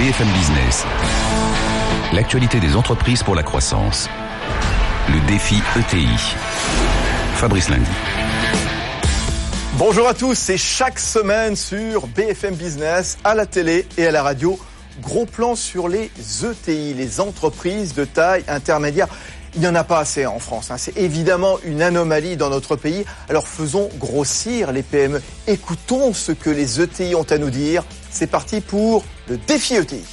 BFM Business. L'actualité des entreprises pour la croissance. Le défi ETI. Fabrice Lundi. Bonjour à tous, c'est chaque semaine sur BFM Business, à la télé et à la radio. Gros plan sur les ETI, les entreprises de taille intermédiaire. Il n'y en a pas assez en France. Hein. C'est évidemment une anomalie dans notre pays. Alors faisons grossir les PME. Écoutons ce que les ETI ont à nous dire. C'est parti pour le défi ETI.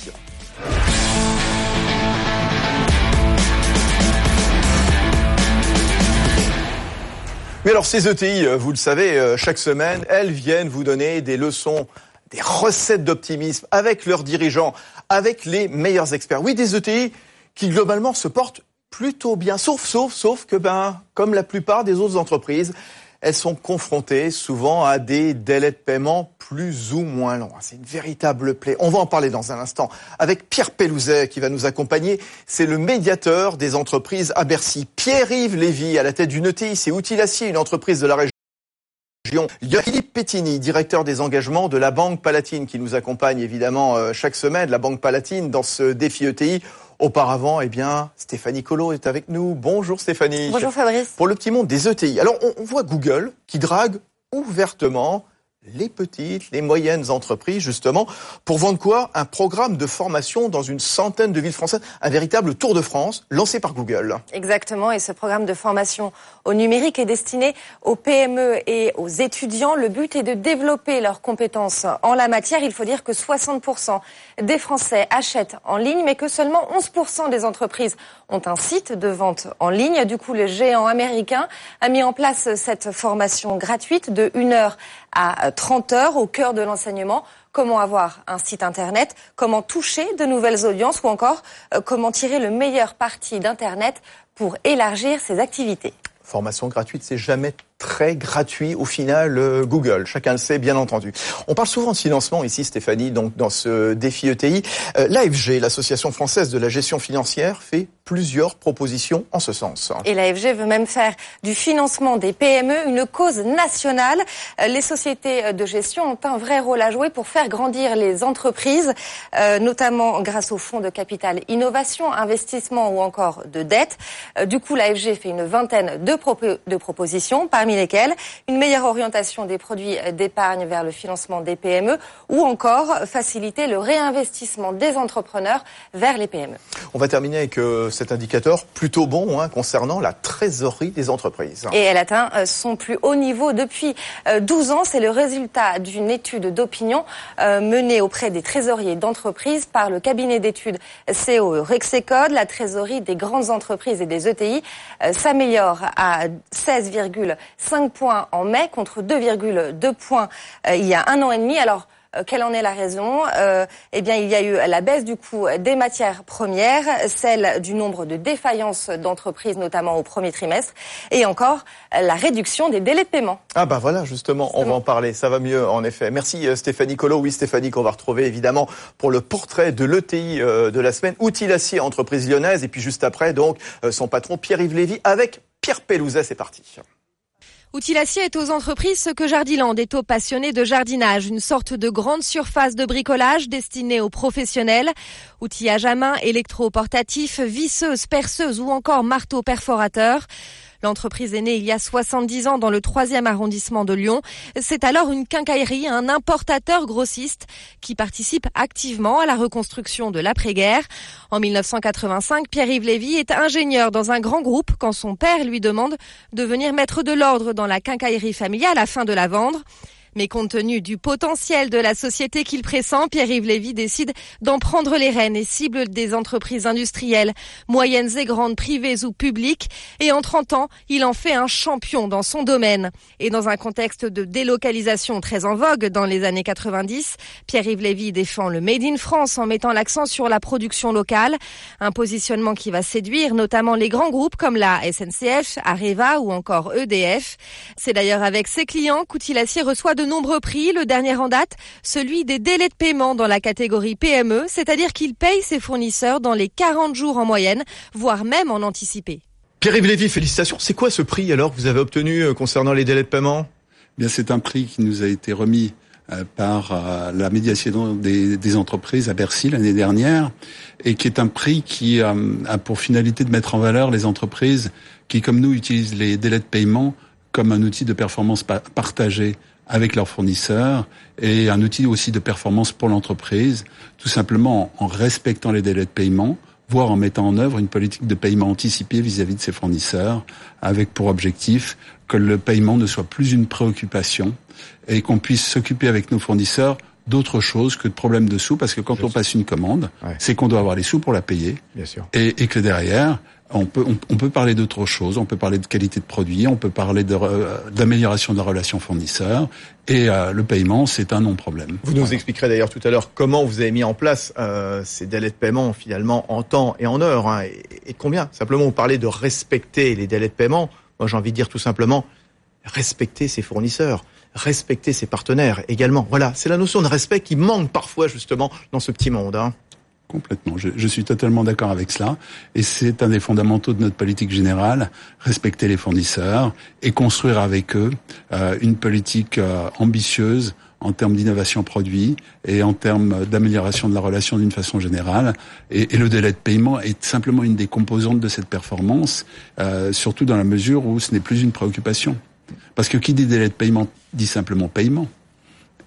Mais alors ces ETI, euh, vous le savez, euh, chaque semaine, elles viennent vous donner des leçons, des recettes d'optimisme avec leurs dirigeants, avec les meilleurs experts. Oui, des ETI qui globalement se portent plutôt bien, sauf, sauf, sauf que, ben, comme la plupart des autres entreprises, elles sont confrontées souvent à des délais de paiement plus ou moins longs. C'est une véritable plaie. On va en parler dans un instant avec Pierre Pellouzet qui va nous accompagner. C'est le médiateur des entreprises à Bercy. Pierre-Yves Lévy à la tête d'une ETI, c'est Acier, une entreprise de la région. Philippe Pettini, directeur des engagements de la Banque Palatine, qui nous accompagne évidemment euh, chaque semaine, la Banque Palatine, dans ce défi ETI. Auparavant, eh bien, Stéphanie Colo est avec nous. Bonjour Stéphanie. Bonjour Fabrice. Pour le petit monde des ETI. Alors, on voit Google qui drague ouvertement les petites, les moyennes entreprises, justement, pour vendre quoi? Un programme de formation dans une centaine de villes françaises, un véritable tour de France lancé par Google. Exactement, et ce programme de formation au numérique est destiné aux PME et aux étudiants. Le but est de développer leurs compétences en la matière. Il faut dire que 60% des Français achètent en ligne, mais que seulement 11% des entreprises ont un site de vente en ligne. Du coup, le géant américain a mis en place cette formation gratuite de 1 heure à 30 heures au cœur de l'enseignement. Comment avoir un site internet, comment toucher de nouvelles audiences? Ou encore euh, comment tirer le meilleur parti d'internet pour élargir ses activités? Formation gratuite, c'est jamais très gratuit au final euh, Google. Chacun le sait, bien entendu. On parle souvent de financement ici, Stéphanie, donc dans ce défi ETI. Euh, L'AFG, l'Association française de la gestion financière, fait plusieurs propositions en ce sens. Et l'AFG veut même faire du financement des PME une cause nationale. Euh, les sociétés de gestion ont un vrai rôle à jouer pour faire grandir les entreprises, notamment grâce aux fonds de capital innovation, investissement ou encore de dette. Du coup, l'AFG fait une vingtaine de, propositions lesquels une meilleure orientation des produits d'épargne vers le financement des PME ou encore faciliter le réinvestissement des entrepreneurs vers les PME. On va terminer avec euh, cet indicateur plutôt bon hein, concernant la trésorerie des entreprises. Et elle atteint euh, son plus haut niveau depuis 12 euh, ans. C'est le résultat d'une étude d'opinion menée auprès des trésoriers d'entreprises par le cabinet d'études CO Rexecode. La trésorerie des grandes entreprises et des ETI s'améliore à 16,5 points en mai contre 2,2 points il y a un an et demi. Alors, euh, quelle en est la raison? Euh, Eh bien, il y a eu la baisse du coût des matières premières, celle du nombre de défaillances d'entreprises, notamment au premier trimestre, et encore la réduction des délais de paiement. Ah bah voilà, justement, on va en parler. Ça va mieux, en effet. Merci euh, Stéphanie Colo. Oui, Stéphanie, qu'on va retrouver évidemment pour le portrait de l'ETI de la semaine, Outil Acier, entreprise lyonnaise, et puis juste après, donc, son patron Pierre-Yves Lévy avec Pierre Pellouzet. C'est parti. Outilacier est aux entreprises ce que Jardiland est aux passionnés de jardinage, une sorte de grande surface de bricolage destinée aux professionnels. Outillage à main, électro-portatif, visseuse, perceuse ou encore marteau perforateur. L'entreprise est née il y a 70 ans dans le 3e arrondissement de Lyon. C'est alors une quincaillerie, un importateur grossiste qui participe activement à la reconstruction de l'après-guerre. En 1985, Pierre-Yves Lévy est ingénieur dans un grand groupe quand son père lui demande de venir mettre de l'ordre dans la quincaillerie familiale afin de la vendre. Mais compte tenu du potentiel de la société qu'il pressent, Pierre-Yves Lévy décide d'en prendre les rênes et cible des entreprises industrielles, moyennes et grandes, privées ou publiques. Et en 30 ans, il en fait un champion dans son domaine. Et dans un contexte de délocalisation très en vogue dans les années 90, Pierre-Yves Lévy défend le Made in France en mettant l'accent sur la production locale. Un positionnement qui va séduire notamment les grands groupes comme la SNCF, Areva ou encore EDF. C'est d'ailleurs avec ses clients qu'Outilacier reçoit de nombreux prix. Le dernier en date, celui des délais de paiement dans la catégorie PME, c'est-à-dire qu'il paye ses fournisseurs dans les 40 jours en moyenne, voire même en anticipé. Pierre-Yves Lévy, félicitations. C'est quoi ce prix alors que vous avez obtenu euh, concernant les délais de paiement? Bien, c'est un prix qui nous a été remis par la médiation des, des entreprises à Bercy l'année dernière, et qui est un prix qui a pour finalité de mettre en valeur les entreprises qui, comme nous, utilisent les délais de paiement comme un outil de performance partagé avec leurs fournisseurs et un outil aussi de performance pour l'entreprise, tout simplement en respectant les délais de paiement, voire en mettant en œuvre une politique de paiement anticipé vis-à-vis de ses fournisseurs, avec pour objectif que le paiement ne soit plus une préoccupation et qu'on puisse s'occuper avec nos fournisseurs d'autre chose que de problèmes de sous, parce que quand on passe une commande, c'est qu'on doit avoir les sous pour la payer, Bien sûr. Et, et que derrière, on peut, on, peut parler d'autre chose, on peut parler de qualité de produit, on peut parler d'amélioration de, la relation fournisseur, et euh, le paiement, c'est un non-problème. Vous nous expliquerez d'ailleurs tout à l'heure comment vous avez mis en place euh, ces délais de paiement finalement en temps et en heure, hein, et, et, combien? Simplement, vous parlez de respecter les délais de paiement. Moi, j'ai envie de dire tout simplement respecter ses fournisseurs respecter ses partenaires également. Voilà, c'est la notion de respect qui manque parfois justement dans ce petit monde. Hein. Complètement. Je, suis totalement d'accord avec cela. Et c'est un des fondamentaux de notre politique générale, respecter les fournisseurs et construire avec eux euh, une politique euh, ambitieuse en termes d'innovation produit et en termes d'amélioration de la relation d'une façon générale. Et, et, le délai de paiement est simplement une des composantes de cette performance, euh, surtout dans la mesure où ce n'est plus une préoccupation. Parce que qui dit délai de paiement dit simplement paiement.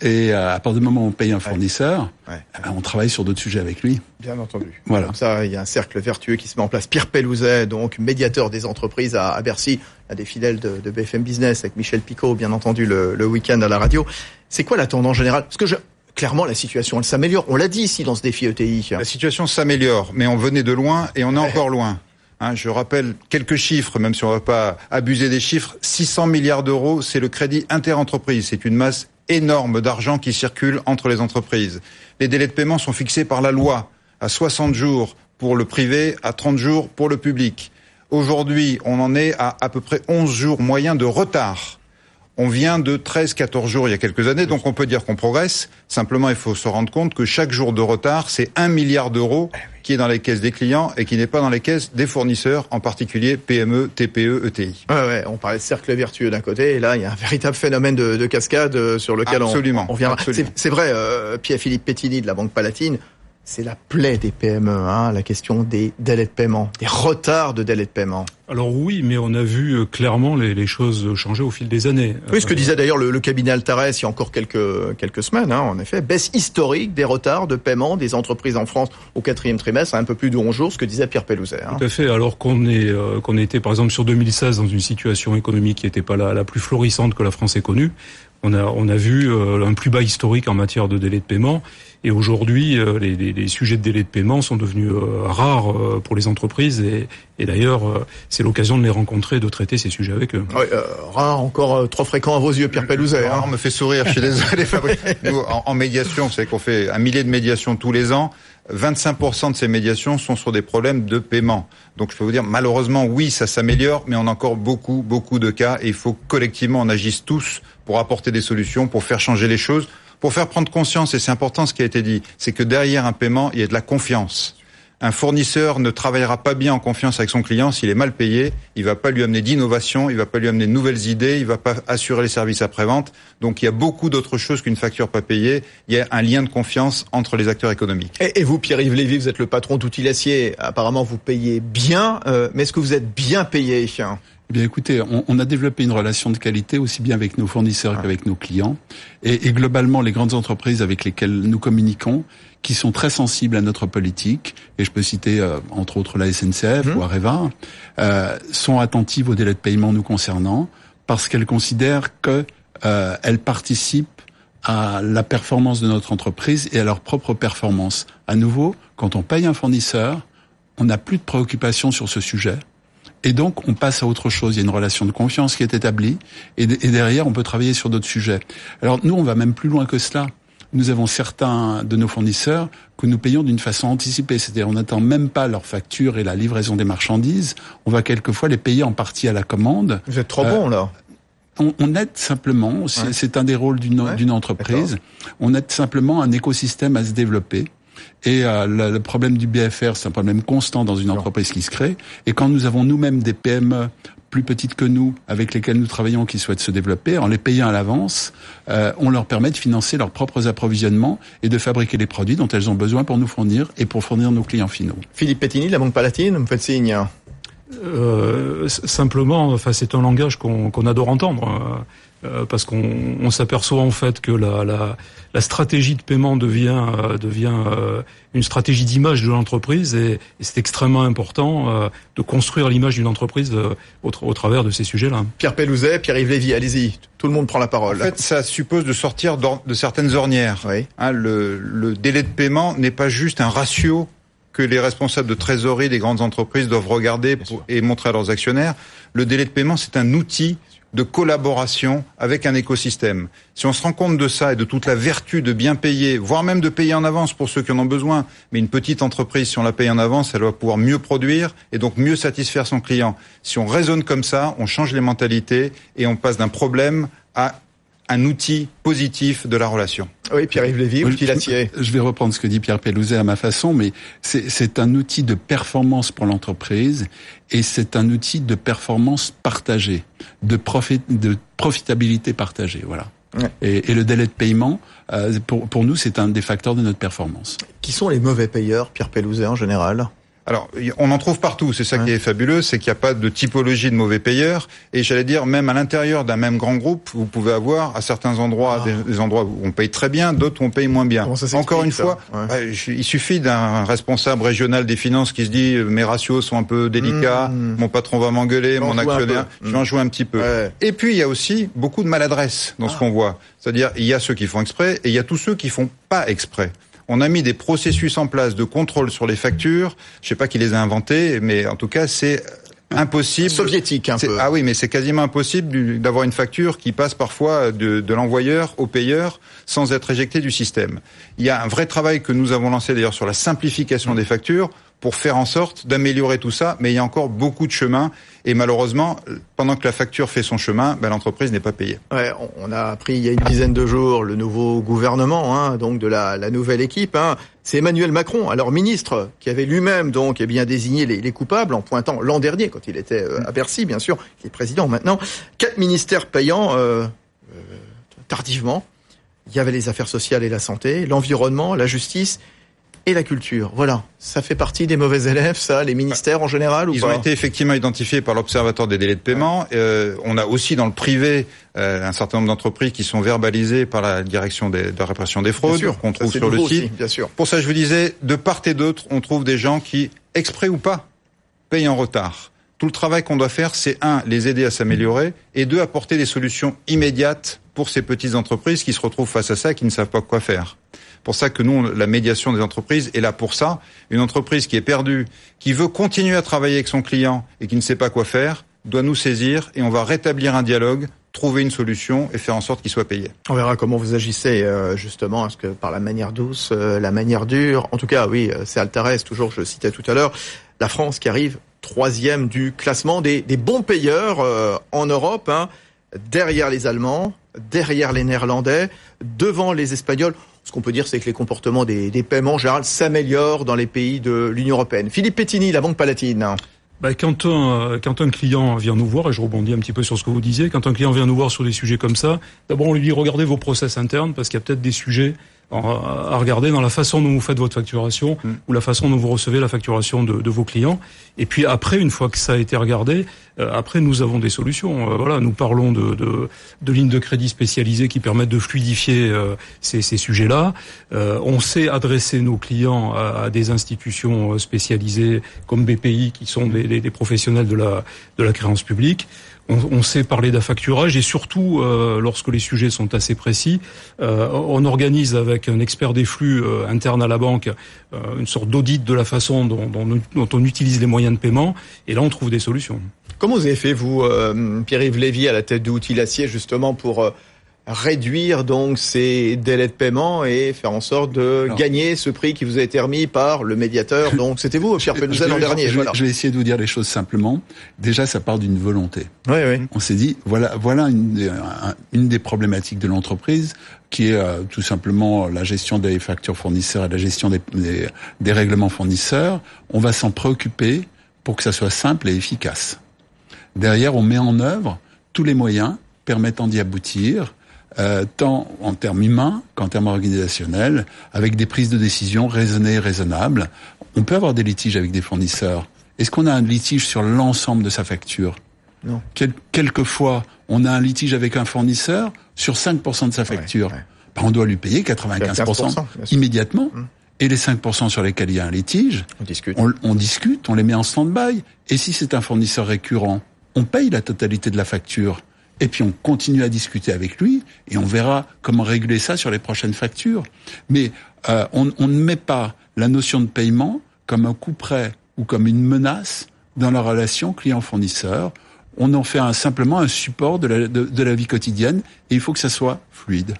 Et euh, à partir du moment où on paye un fournisseur, ouais. Ouais. Eh ben, on travaille sur d'autres sujets avec lui. Bien entendu. Voilà. Comme ça, il y a un cercle vertueux qui se met en place. Pierre Pellouzet, donc médiateur des entreprises à, à Bercy, un des fidèles de, de, BFM Business, avec Michel Picot, bien entendu, le, le week-end à la radio. C'est quoi la tendance générale? Parce que je, clairement, la situation, elle s'améliore. On l'a dit ici dans ce défi ETI. La situation s'améliore, mais on venait de loin et on est ouais. encore loin. Hein, je rappelle quelques chiffres, même si on ne va pas abuser des chiffres. 600 milliards d'euros, c'est le crédit interentreprise. C'est une masse énorme d'argent qui circule entre les entreprises. Les délais de paiement sont fixés par la loi à 60 jours pour le privé, à 30 jours pour le public. Aujourd'hui, on en est à à peu près 11 jours moyens de retard. On vient de 13-14 jours il y a quelques années, donc on peut dire qu'on progresse. Simplement, il faut se rendre compte que chaque jour de retard, c'est un milliard d'euros qui est dans les caisses des clients et qui n'est pas dans les caisses des fournisseurs, en particulier PME, TPE, ETI. Ouais, ouais, on parlait de cercle vertueux d'un côté, et là, il y a un véritable phénomène de, de cascade sur lequel Absolument. on, on viendra. C'est vrai, euh, Pierre-Philippe Pettini de la Banque Palatine, c'est la plaie des PME, hein, la question des délais de paiement, des retards de délais de paiement. Alors oui, mais on a vu euh, clairement les, les, choses changer au fil des années. Oui, ce que disait d'ailleurs le, le, cabinet Altares il y a encore quelques quelques semaines, hein, en effet, baisse historique des retards de paiement des entreprises en France au quatrième trimestre, à un peu plus de 11 jours, ce que disait Pierre Pellouzet. Hein. Tout à fait, alors qu'on est euh, qu'on était par exemple sur 2016 dans une situation économique qui n'était pas la, la plus florissante que la France ait connue. On a, on a vu euh, un plus bas historique en matière de délai de paiement. Et aujourd'hui, euh, les, les, les, sujets de délai de paiement sont devenus euh, rares euh, pour les entreprises. Et, et d'ailleurs, euh, c'est l'occasion de les rencontrer, de traiter ces sujets avec eux. Oui, rare, encore trop fréquent à vos yeux, Pierre Pellouzet. Hein. me fait sourire, je suis désolé. Nous, en, en médiation, vous savez qu'on fait un millier de médiations tous les ans. 25% de ces médiations sont sur des problèmes de paiement. Donc je peux vous dire, malheureusement, oui, ça s'améliore, mais on a encore beaucoup, beaucoup de cas et il faut collectivement, on agisse tous pour apporter des solutions, pour faire changer les choses, pour faire prendre conscience, et c'est important ce qui a été dit, c'est que derrière un paiement, il y a de la confiance. Un fournisseur ne travaillera pas bien en confiance avec son client s'il est mal payé. Il va pas lui amener d'innovation, il va pas lui amener de nouvelles idées, il va pas assurer les services après-vente. Donc il y a beaucoup d'autres choses qu'une facture pas payée. Il y a un lien de confiance entre les acteurs économiques. Et, vous, Pierre-Yves Lévy, vous êtes le patron d'Outils Acier. Apparemment, vous payez bien, euh, mais est-ce que vous êtes bien payé? Eh bien, écoutez, on, on, a développé une relation de qualité aussi bien avec nos fournisseurs ah. qu'avec nos clients. Et, et, globalement, les grandes entreprises avec lesquelles nous communiquons, qui sont très sensibles à notre politique, et je peux citer euh, entre autres la SNCF mmh. ou Areva, euh, sont attentives aux délais de paiement nous concernant, parce qu'elles considèrent qu'elles euh, participent à la performance de notre entreprise et à leur propre performance. À nouveau, quand on paye un fournisseur, on n'a plus de préoccupation sur ce sujet. Et donc, on passe à autre chose. Il y a une relation de confiance qui est établie. Et, et derrière, on peut travailler sur d'autres sujets. Alors, nous, on va même plus loin que cela. Nous avons certains de nos fournisseurs que nous payons d'une façon anticipée. C'est-à-dire, on n'attend même pas leur facture et la livraison des marchandises. On va quelquefois les payer en partie à la commande. Vous êtes trop euh, bon, là on, on, aide simplement, c'est ouais. un des rôles d'une ouais, entreprise, on aide simplement un écosystème à se développer. Et euh, le, le, problème du BFR, c'est un problème constant dans une entreprise qui se crée. Et quand nous avons nous-mêmes des PME plus petites que nous, avec lesquelles nous travaillons, qui souhaitent se développer, en les payant à l'avance, euh, on leur permet de financer leurs propres approvisionnements et de fabriquer les produits dont elles ont besoin pour nous fournir et pour fournir nos clients finaux. Philippe Pettini, la Banque Palatine, me faites signe. Euh, simplement, enfin, c'est un langage qu'on adore entendre. Euh, parce qu'on s'aperçoit en fait que la, la, la, stratégie de paiement devient, euh, devient euh, une stratégie d'image de l'entreprise et, c'est extrêmement important de construire l'image d'une entreprise au, au, travers de ces sujets-là. Pierre Pellouzet, Pierre-Yves Lévy, allez-y, tout le monde prend la parole. En fait, ça suppose de sortir de certaines ornières. Oui. Hein, le, le délai de paiement n'est pas juste un ratio que les responsables de trésorerie des grandes entreprises doivent regarder et montrer à leurs actionnaires. Le délai de paiement, c'est un outil de collaboration avec un écosystème. Si on se rend compte de ça et de toute la vertu de bien payer, voire même de payer en avance pour ceux qui en ont besoin, mais une petite entreprise, si on la paye en avance, elle va pouvoir mieux produire et donc mieux satisfaire son client. Si on raisonne comme ça, on change les mentalités et on passe d'un problème à un outil positif de la relation. Oui, Pierre-Yves Lévy, outil Je vais reprendre ce que dit Pierre Pellouzet à ma façon, mais c'est un outil de performance pour l'entreprise et c'est un outil de performance partagée, de, profit, de profitabilité partagée, voilà. Et, et, le délai de paiement, euh, pour, pour nous, c'est un des facteurs de notre performance. Qui sont les mauvais payeurs, Pierre Pellouzet, en général? Alors, on en trouve partout. C'est ça qui est fabuleux, c'est qu'il n'y a pas de typologie de mauvais payeurs. Et j'allais dire, même à l'intérieur d'un même grand groupe, vous pouvez avoir à certains endroits ah. des, endroits où on paye très bien, d'autres où on paye moins bien. Encore une fois, bah, il suffit d'un responsable régional des finances qui se dit mes ratios sont un peu délicats, mmh. mon patron va m'engueuler, mon actionnaire, je vais en jouer un petit peu. Et puis il y a aussi beaucoup de maladresse dans ce ah. qu'on voit. C'est-à-dire il y a ceux qui font exprès et il y a tous ceux qui font pas exprès on a mis des processus en place de contrôle sur les factures. Je sais pas qui les a inventés, mais en tout cas, c'est impossible. Soviétique un peu. Ah oui, mais c'est quasiment impossible d'avoir une facture qui passe parfois de, de l'envoyeur au payeur sans être éjectée du système. Il y a un vrai travail que nous avons lancé d'ailleurs sur la simplification des factures pour faire en sorte d'améliorer tout ça, mais il y a encore beaucoup de chemin. Et malheureusement, pendant que la facture fait son chemin, ben, l'entreprise n'est pas payée. Ouais, on a appris il y a une dizaine de jours le nouveau gouvernement, hein, donc de la, la nouvelle équipe. Hein. C'est Emmanuel Macron, alors ministre, qui avait lui-même donc eh bien désigné les, les, coupables en pointant l'an dernier, quand il était euh, à Bercy, bien sûr, qui est président maintenant, quatre ministères payants euh, euh, tardivement. Il y avait les affaires sociales et la santé, l'environnement, la justice et la culture. Voilà, ça fait partie des mauvais élèves, ça, les ministères en général ou Ils ont été effectivement identifiés par l'Observatoire des délais de paiement. Euh, on a aussi dans le privé euh, un certain nombre d'entreprises qui sont verbalisées par la direction de la répression des fraudes qu'on trouve sur le site. bien sûr. Pour ça, je vous disais, de part et d'autre, on trouve des gens qui, exprès ou pas, payent en retard. Tout le travail qu'on doit faire, c'est un, les aider à s'améliorer, et deux, apporter des solutions immédiates pour ces petites entreprises qui se retrouvent face à ça et qui ne savent pas quoi faire pour ça que nous, la médiation des entreprises est là pour ça. Une entreprise qui est perdue, qui veut continuer à travailler avec son client et qui ne sait pas quoi faire, doit nous saisir et on va rétablir un dialogue trouver une solution et faire en sorte qu'il soit payé. On verra comment vous agissez euh, justement, est-ce que par la manière douce, euh, la manière dure? En tout cas, oui, euh, c'est Altares, toujours, je citais tout à l'heure, la France qui arrive troisième du classement des, des bons payeurs en Europe, hein, derrière les Allemands, derrière les Néerlandais, devant les Espagnols. Ce qu'on peut dire, c'est que les comportements des, paiements en général s'améliorent dans les pays de l'Union européenne. Philippe Pettini, la Banque Palatine. Bah, quand, un, quand un client vient nous voir, et je rebondis un petit peu sur ce que vous disiez, quand un client vient nous voir sur des sujets comme ça, d'abord on lui dit regardez vos process internes parce qu'il y a peut-être des sujets à regarder dans la façon dont vous faites votre facturation mm. ou la façon dont vous recevez la facturation de, de, vos clients. Et puis après, une fois que ça a été regardé, euh, après nous avons des solutions. Euh, voilà, nous parlons de, de, de, lignes de crédit spécialisées qui permettent de fluidifier euh, ces, ces sujets-là. on sait adresser nos clients à, à, des institutions spécialisées comme BPI qui sont des, des professionnels de la, de la créance publique on, sait parler d'affacturage et surtout, euh, lorsque les sujets sont assez précis, euh, on organise avec un expert des flux euh, interne à la banque une sorte d'audit de la façon dont, on utilise les moyens de paiement et là on trouve des solutions. Comment vous avez fait, vous, Pierre-Yves Lévy, à la tête de Acier, justement pour réduire donc ces délais de paiement et faire en sorte de gagner ce prix qui vous a été remis par le médiateur. Donc c'était vous, Pierre Penouzel, l'an dernier. Je, je, vais essayer de vous dire les choses simplement. Déjà, ça part d'une volonté. Oui, oui. On s'est dit, voilà, voilà une, une des problématiques de l'entreprise qui est euh, tout simplement la gestion des factures fournisseurs et la gestion des, des, des règlements fournisseurs. On va s'en préoccuper pour que ça soit simple et efficace. Derrière, on met en œuvre tous les moyens permettant d'y aboutir, euh, tant en termes humains qu'en termes organisationnels, avec des prises de décision raisonnées et raisonnables. On peut avoir des litiges avec des fournisseurs. Est-ce qu'on a un litige sur l'ensemble de sa facture? Non. quelquefois, on a un litige avec un fournisseur sur 5% de sa facture. Ben, on doit lui payer 95%, immédiatement. Hum. Et les 5% sur lesquels il y a un litige, on discute. On, discute, on les met en stand-by. Et si c'est un fournisseur récurrent, on paye la totalité de la facture. Et puis on continue à discuter avec lui et on verra comment régler ça sur les prochaines factures. Mais euh, on, ne met pas la notion de paiement comme un coup prêt ou comme une menace dans la relation client-fournisseur. On en fait un, simplement un support de la, de la vie quotidienne et il faut que ça soit fluide.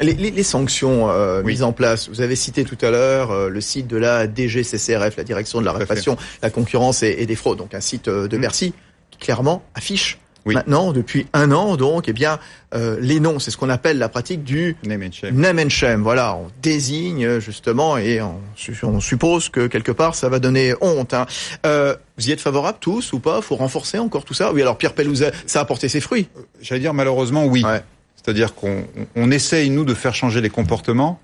Les, les, les sanctions euh, mises en place, vous avez cité tout à l'heure euh, le site de la DGCCRF, la Direction de la répression, la concurrence et, des fraudes, donc un site euh, de Bercy mm. qui clairement affiche maintenant depuis un an donc eh bien les noms, c'est ce qu'on appelle la pratique du name and shame. Name and shame. Voilà, on désigne justement et on, on, suppose que quelque part ça va donner honte. Hein. vous y êtes favorables tous ou pas? Faut renforcer encore tout ça? Oui, alors Pierre Pellouzet, ça a porté ses fruits. J'allais dire malheureusement oui. Ouais. C'est-à-dire qu'on on essaye, nous, de faire changer les comportements,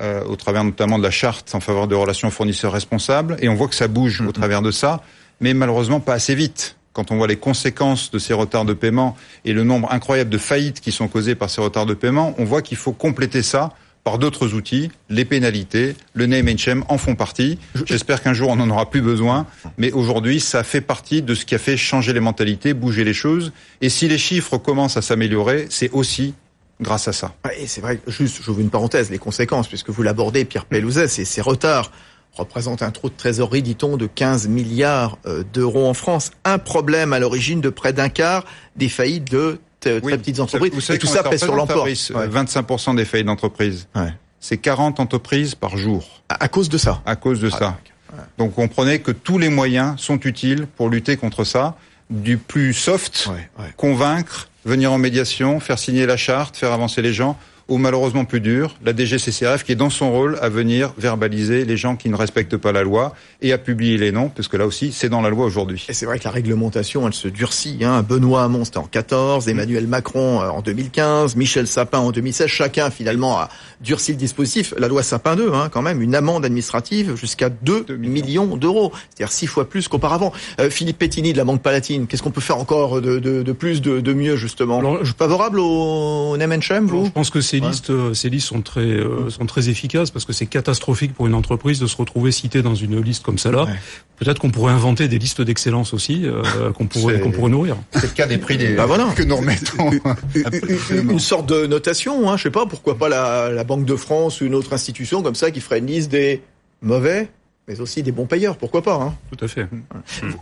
euh, au travers notamment de la charte en faveur de relations fournisseurs responsables, et on voit que ça bouge au travers de ça, mais malheureusement pas assez vite. Quand on voit les conséquences de ces retards de paiement et le nombre incroyable de faillites qui sont causées par ces retards de paiement, on voit qu'il faut compléter ça par d'autres outils. Les pénalités, le name and shame en font partie. J'espère qu'un jour on n'en aura plus besoin, mais aujourd'hui ça fait partie de ce qui a fait changer les mentalités, bouger les choses. Et si les chiffres commencent à s'améliorer, c'est aussi grâce à ça. Et c'est vrai, juste, j'ouvre une parenthèse, les conséquences, puisque vous l'abordez, Pierre Pellouzet, c'est ces retards représentent un trou de trésorerie, dit-on, de 15 milliards euh, d'euros en France. Un problème à l'origine de près d'un quart des faillites de très petites entreprises. et tout ça pèse sur l'emploi. 25% des faillites d'entreprises. C'est 40 entreprises par jour. À, cause de ça. À cause de ah, ça. Donc comprenez que tous les moyens sont utiles pour lutter contre ça. Du plus soft, convaincre, venir en médiation, faire signer la charte, faire avancer les gens, ou malheureusement plus dur, la DGCCRF qui est dans son rôle à venir verbaliser les gens qui ne respectent pas la loi et à publier les noms, parce que là aussi, c'est dans la loi aujourd'hui. Et c'est vrai que la réglementation, elle se durcit. Hein. Benoît Hamon, c'était en 14, Emmanuel Macron euh, en 2015, Michel Sapin en 2016. Chacun, finalement, a durci le dispositif. La loi Sapin 2, hein, quand même, une amende administrative jusqu'à 2, millions, d'euros. C'est-à-dire six fois plus qu'auparavant. Euh, Philippe Pettini de la Banque Palatine, qu'est-ce qu'on peut faire encore de, de, de plus, de, de, mieux, justement? Alors, je... Favorable au and shame, vous Je pense que c'est ces listes, euh, ces listes sont très, euh, sont très efficaces parce que c'est catastrophique pour une entreprise de se retrouver citée dans une liste comme celle-là. Peut-être qu'on pourrait inventer des listes d'excellence aussi euh, qu'on pourrait, qu'on pourrait nourrir. C'est le cas des prix des bah voilà. que nous remettons. une, sorte de notation, hein, je sais pas, pourquoi pas la, la Banque de France ou une autre institution comme ça qui ferait une liste des mauvais mais aussi des bons payeurs, pourquoi pas hein. Tout à fait.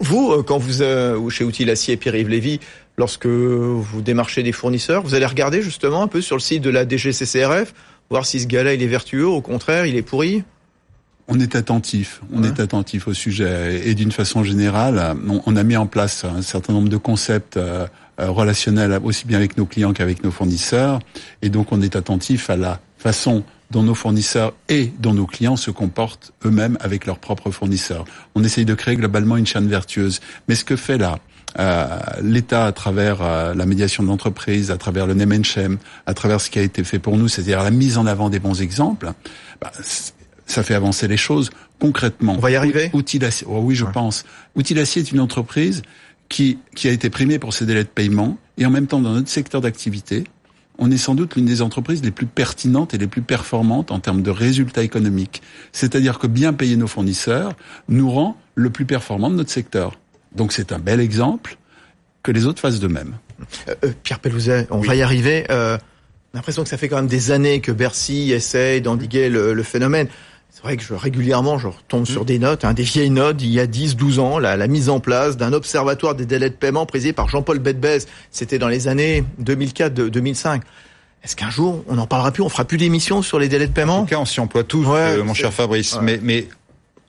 Vous, euh, quand vous, euh, chez Outils Acier Pierre-Yves Lévy, lorsque vous démarchez des fournisseurs, vous allez regarder justement un peu sur le site de la DGCCRF, voir si ce gars-là, il est vertueux, au contraire, il est pourri. On est attentif, on est attentif au sujet. Et d'une façon générale, on, a mis en place un certain nombre de concepts euh, relationnels aussi bien avec nos clients qu'avec nos fournisseurs. Et donc on est attentif à la façon dont nos fournisseurs et dont nos clients se comportent eux-mêmes avec leurs propres fournisseurs. On essaye de créer globalement une chaîne vertueuse. Mais ce que fait là euh, l'État à travers euh, la médiation de l'entreprise, à travers le name and shame, à travers ce qui a été fait pour nous, c'est-à-dire la mise en avant des bons exemples, bah, ça fait avancer les choses concrètement. On va y arriver. Outil oh oui, je pense. Outil est une entreprise qui, qui a été primée pour ses délais de paiement et en même temps dans notre secteur d'activité, on est sans doute l'une des entreprises les plus pertinentes et les plus performantes en termes de résultats économiques. C'est-à-dire que bien payer nos fournisseurs nous rend le plus performant de notre secteur. Donc c'est un bel exemple que les autres fassent de même. Euh, euh, Pierre Pellouzet, on va y arriver. Euh, on a l'impression que ça fait quand même des années que Bercy essaye d'endiguer le phénomène. C'est vrai que je, régulièrement, je retombe sur mmh. des notes, hein, des vieilles notes il y a 10-12 ans, la, la, mise en place d'un observatoire des délais de paiement présidé par Jean-Paul Bedbez. C'était dans les années 2004-2005. Est-ce qu'un jour, on n'en parlera plus, on fera plus d'émissions sur les délais de paiement? En tout cas, on s'y emploie tous, euh, mon cher Fabrice. Mais, mais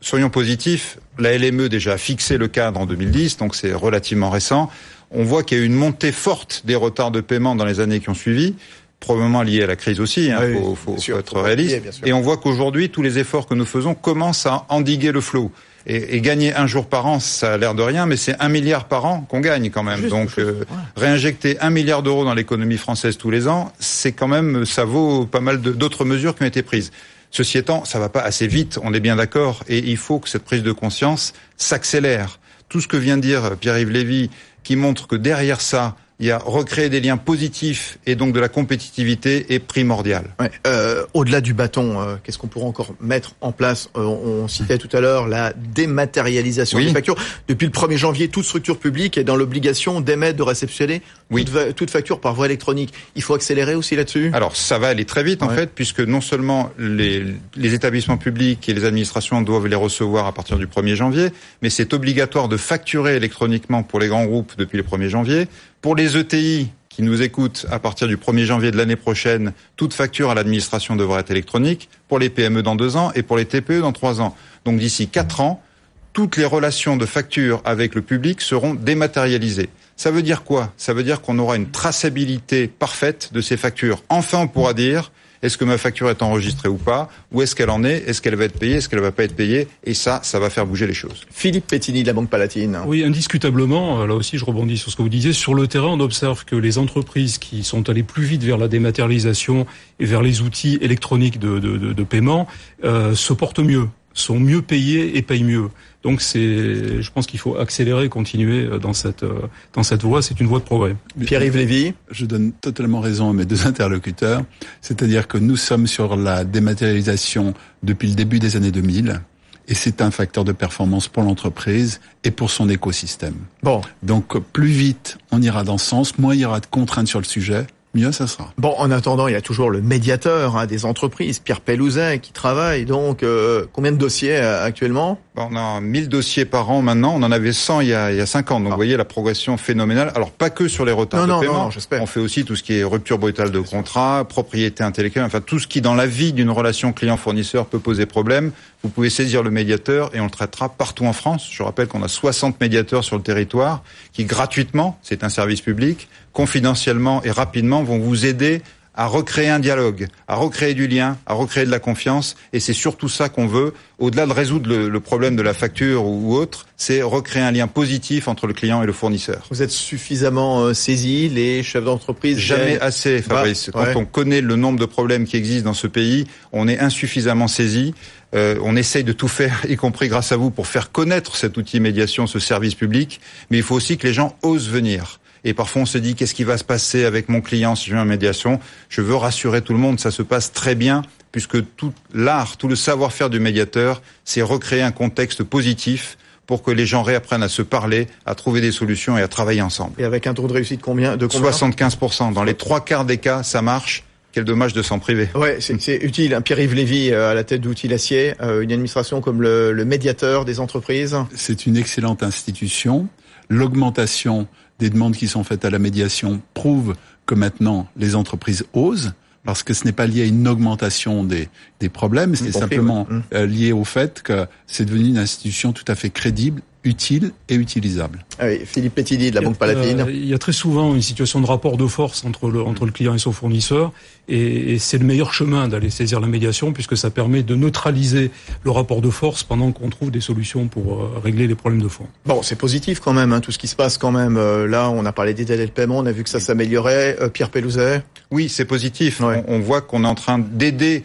soyons positifs, la LME déjà a fixé le cadre en 2010, donc c'est relativement récent. On voit qu'il y a eu une montée forte des retards de paiement dans les années qui ont suivi. Probablement lié à la crise aussi, il hein, faut, faut, faut, être réaliste. et on voit qu'aujourd'hui, tous les efforts que nous faisons commencent à endiguer le flot. Et, et, gagner un jour par an, ça a l'air de rien, mais c'est un milliard par an qu'on gagne quand même. Donc euh, réinjecter un milliard d'euros dans l'économie française tous les ans, c'est quand même, ça vaut pas mal d'autres mesures qui ont été prises. Ceci étant, ça va pas assez vite, on est bien d'accord, et il faut que cette prise de conscience s'accélère. Tout ce que vient de dire Pierre-Yves Lévy, qui montre que derrière ça, il y a recréer des liens positifs et donc de la compétitivité est primordial. Ouais, euh, Au-delà du bâton, euh, qu'est-ce qu'on pourrait encore mettre en place euh, on, citait tout à l'heure la dématérialisation des factures. Depuis le 1er janvier, toute structure publique est dans l'obligation d'émettre, de réceptionner oui. toute, toute, facture par voie électronique. Il faut accélérer aussi là-dessus? Alors ça va aller très vite en fait, puisque non seulement les, les établissements publics et les administrations doivent les recevoir à partir du 1er janvier, mais c'est obligatoire de facturer électroniquement pour les grands groupes depuis le 1er janvier. Pour les ETI qui nous écoutent, à partir du 1er janvier de l'année prochaine, toute facture à l'administration devra être électronique. Pour les PME dans deux ans et pour les TPE dans trois ans. Donc d'ici quatre ans, toutes les relations de facture avec le public seront dématérialisées. Ça veut dire quoi? Ça veut dire qu'on aura une traçabilité parfaite de ces factures. Enfin, on pourra dire est-ce que ma facture est enregistrée ou pas Où est-ce qu'elle en est Est-ce qu'elle va être payée Est-ce qu'elle va pas être payée Et ça, ça va faire bouger les choses. Philippe Pettini de la Banque Palatine. Oui, indiscutablement. Là aussi, je rebondis sur ce que vous disiez. Sur le terrain, on observe que les entreprises qui sont allées plus vite vers la dématérialisation et vers les outils électroniques de, de, de, de paiement euh, se portent mieux sont mieux payés et payent mieux. Donc c'est, je pense qu'il faut accélérer, continuer euh, dans cette euh, dans cette voie. C'est une voie de progrès. Pierre-Yves Lévy, je donne totalement raison à mes deux interlocuteurs. C'est-à-dire que nous sommes sur la dématérialisation depuis le début des années 2000 et c'est un facteur de performance pour l'entreprise et pour son écosystème. Bon. Donc plus vite on ira dans ce sens, moins il y aura de contraintes sur le sujet, mieux ça sera. Bon, en attendant, il y a toujours le médiateur hein, des entreprises, Pierre Pellouzet, qui travaille. Donc, euh, combien de dossiers euh, actuellement? On a 1000 dossiers par an maintenant. On en avait 100 il y a, il y a 5 ans. Donc, ah. vous voyez la progression phénoménale. Alors, pas que sur les retards de paiement. on fait aussi tout ce qui est rupture brutale de contrat, propriété intellectuelle, enfin tout ce qui, dans la vie d'une relation client-fournisseur, peut poser problème. Vous pouvez saisir le médiateur et on le traitera partout en France. Je rappelle qu'on a 60 médiateurs sur le territoire qui, gratuitement, c'est un service public, confidentiellement et rapidement vont vous aider à recréer un dialogue, à recréer du lien, à recréer de la confiance. Et c'est surtout ça qu'on veut, au-delà de résoudre le, problème de la facture ou, autre, c'est recréer un lien positif entre le client et le fournisseur. Vous êtes suffisamment euh, saisi, les chefs d'entreprise Jamais assez, Fabrice. Bah, Quand on connaît le nombre de problèmes qui existent dans ce pays, on est insuffisamment saisi. Euh, on essaye de tout faire, y compris grâce à vous, pour faire connaître cet outil médiation, ce service public. Mais il faut aussi que les gens osent venir. Et parfois, on se dit, qu'est-ce qui va se passer avec mon client si je viens en médiation? Je veux rassurer tout le monde, ça se passe très bien, puisque tout l'art, tout le savoir-faire du médiateur, c'est recréer un contexte positif pour que les gens réapprennent à se parler, à trouver des solutions et à travailler ensemble. Et avec un taux de réussite combien de combien? 75%. Dans les trois quarts des cas, ça marche. Quel dommage de s'en priver. Ouais, c'est utile. Hein. Pierre-Yves Lévy euh, à la tête d'Outils Acier, euh, une administration comme le, le médiateur des entreprises. C'est une excellente institution. L'augmentation des demandes qui sont faites à la médiation prouvent que maintenant les entreprises osent parce que ce n'est pas lié à une augmentation des, des problèmes, c'est simplement mmh. euh, lié au fait que c'est devenu une institution tout à fait crédible utile et utilisable. Ah oui, Philippe Pétidi de la Banque Palatine. il y a très souvent une situation de rapport de force entre le, entre le client et son fournisseur, et, et c'est le meilleur chemin d'aller saisir la médiation, puisque ça permet de neutraliser le rapport de force pendant qu'on trouve des solutions pour euh, régler les problèmes de fond. Bon, c'est positif quand même, hein, tout ce qui se passe quand même. Euh, là, on a parlé des délais de paiement, on a vu que ça s'améliorait. Euh, Pierre Pellouzet Oui, c'est positif. On, on voit qu'on est en train d'aider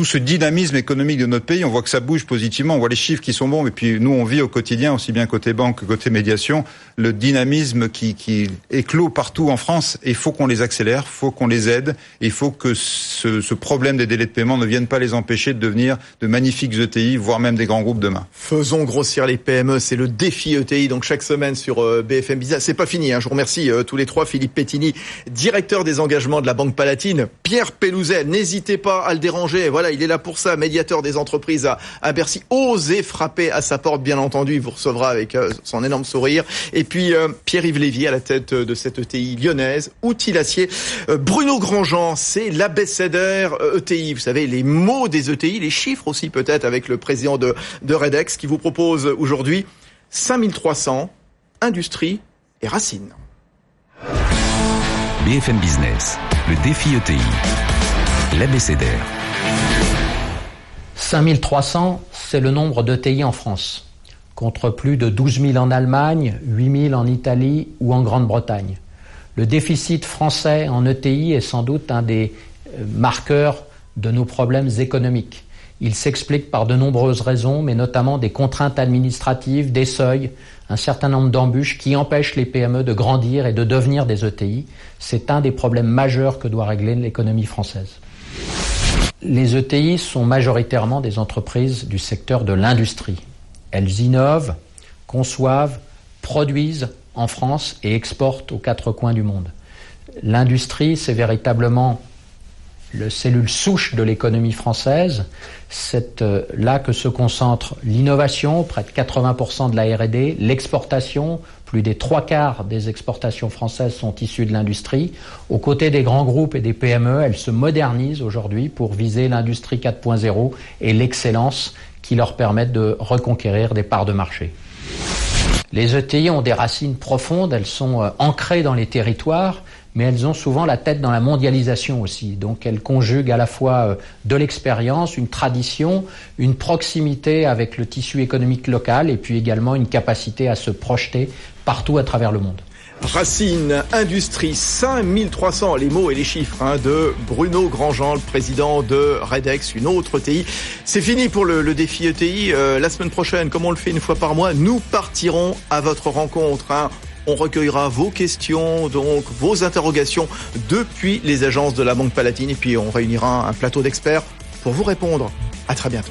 tout ce dynamisme économique de notre pays, on voit que ça bouge positivement, on voit les chiffres qui sont bons, et puis nous on vit au quotidien, aussi bien côté banque que côté médiation, le dynamisme qui, qui éclot partout en France, et il faut qu'on les accélère, il faut qu'on les aide, il faut que ce, ce, problème des délais de paiement ne vienne pas les empêcher de devenir de magnifiques ETI, voire même des grands groupes demain. Faisons grossir les PME, c'est le défi ETI, donc chaque semaine sur euh, BFM Business. C'est pas fini, hein. je vous remercie euh, tous les trois, Philippe Pettini, directeur des engagements de la Banque Palatine, Pierre Pellouzet, n'hésitez pas à le déranger, voilà, il est là pour ça, médiateur des entreprises à, Bercy. Osez frapper à sa porte, bien entendu. Il vous recevra avec euh, son énorme sourire. Et puis euh, Pierre-Yves Lévy à la tête de cette ETI lyonnaise, outil l'acier. Euh, Bruno Grandjean, c'est l'abécédaire ETI. E vous savez, les mots des ETI, les chiffres aussi peut-être avec le président de, de Redex qui vous propose aujourd'hui 5300 industrie et racines. BFM Business Le défi ETI. L'ABCDR. 5300, c'est le nombre d'ETI en France, contre plus de 12 000 en Allemagne, 8 000 en Italie ou en Grande-Bretagne. Le déficit français en ETI est sans doute un des euh, marqueurs de nos problèmes économiques. Il s'explique par de nombreuses raisons, mais notamment des contraintes administratives, des seuils, un certain nombre d'embûches qui empêchent les PME de grandir et de devenir des ETI. C'est un des problèmes majeurs que doit régler l'économie française. Les ETI sont majoritairement des entreprises du secteur de l'industrie. Elles innovent, conçoivent, produisent en France et exportent aux quatre coins du monde. L'industrie, c'est véritablement le cellule souche de l'économie française. C'est euh, là que se concentre l'innovation, près de 80% de la R&D, l'exportation, plus des trois quarts des exportations françaises sont issues de l'industrie. Aux côtés des grands groupes et des PME, elles se modernisent aujourd'hui pour viser l'industrie 4.0 et l'excellence qui leur permettent de reconquérir des parts de marché. Les ETI ont des racines profondes, elles sont euh, ancrées dans les territoires, mais elles ont souvent la tête dans la mondialisation aussi. Donc elles conjuguent à la fois euh, de l'expérience, une tradition, une proximité avec le tissu économique local et puis également une capacité à se projeter partout à travers le monde. Racine Industrie 5300, les mots et les chiffres hein, de Bruno Grandjean, le président de Redex, une autre ETI. C'est fini pour le, défi ETI. Euh, la semaine prochaine, comme on le fait une fois par mois, nous partirons à votre rencontre. Hein. On recueillera vos questions, donc vos interrogations depuis les agences de la Banque Palatine et puis on réunira un plateau d'experts pour vous répondre. À très bientôt.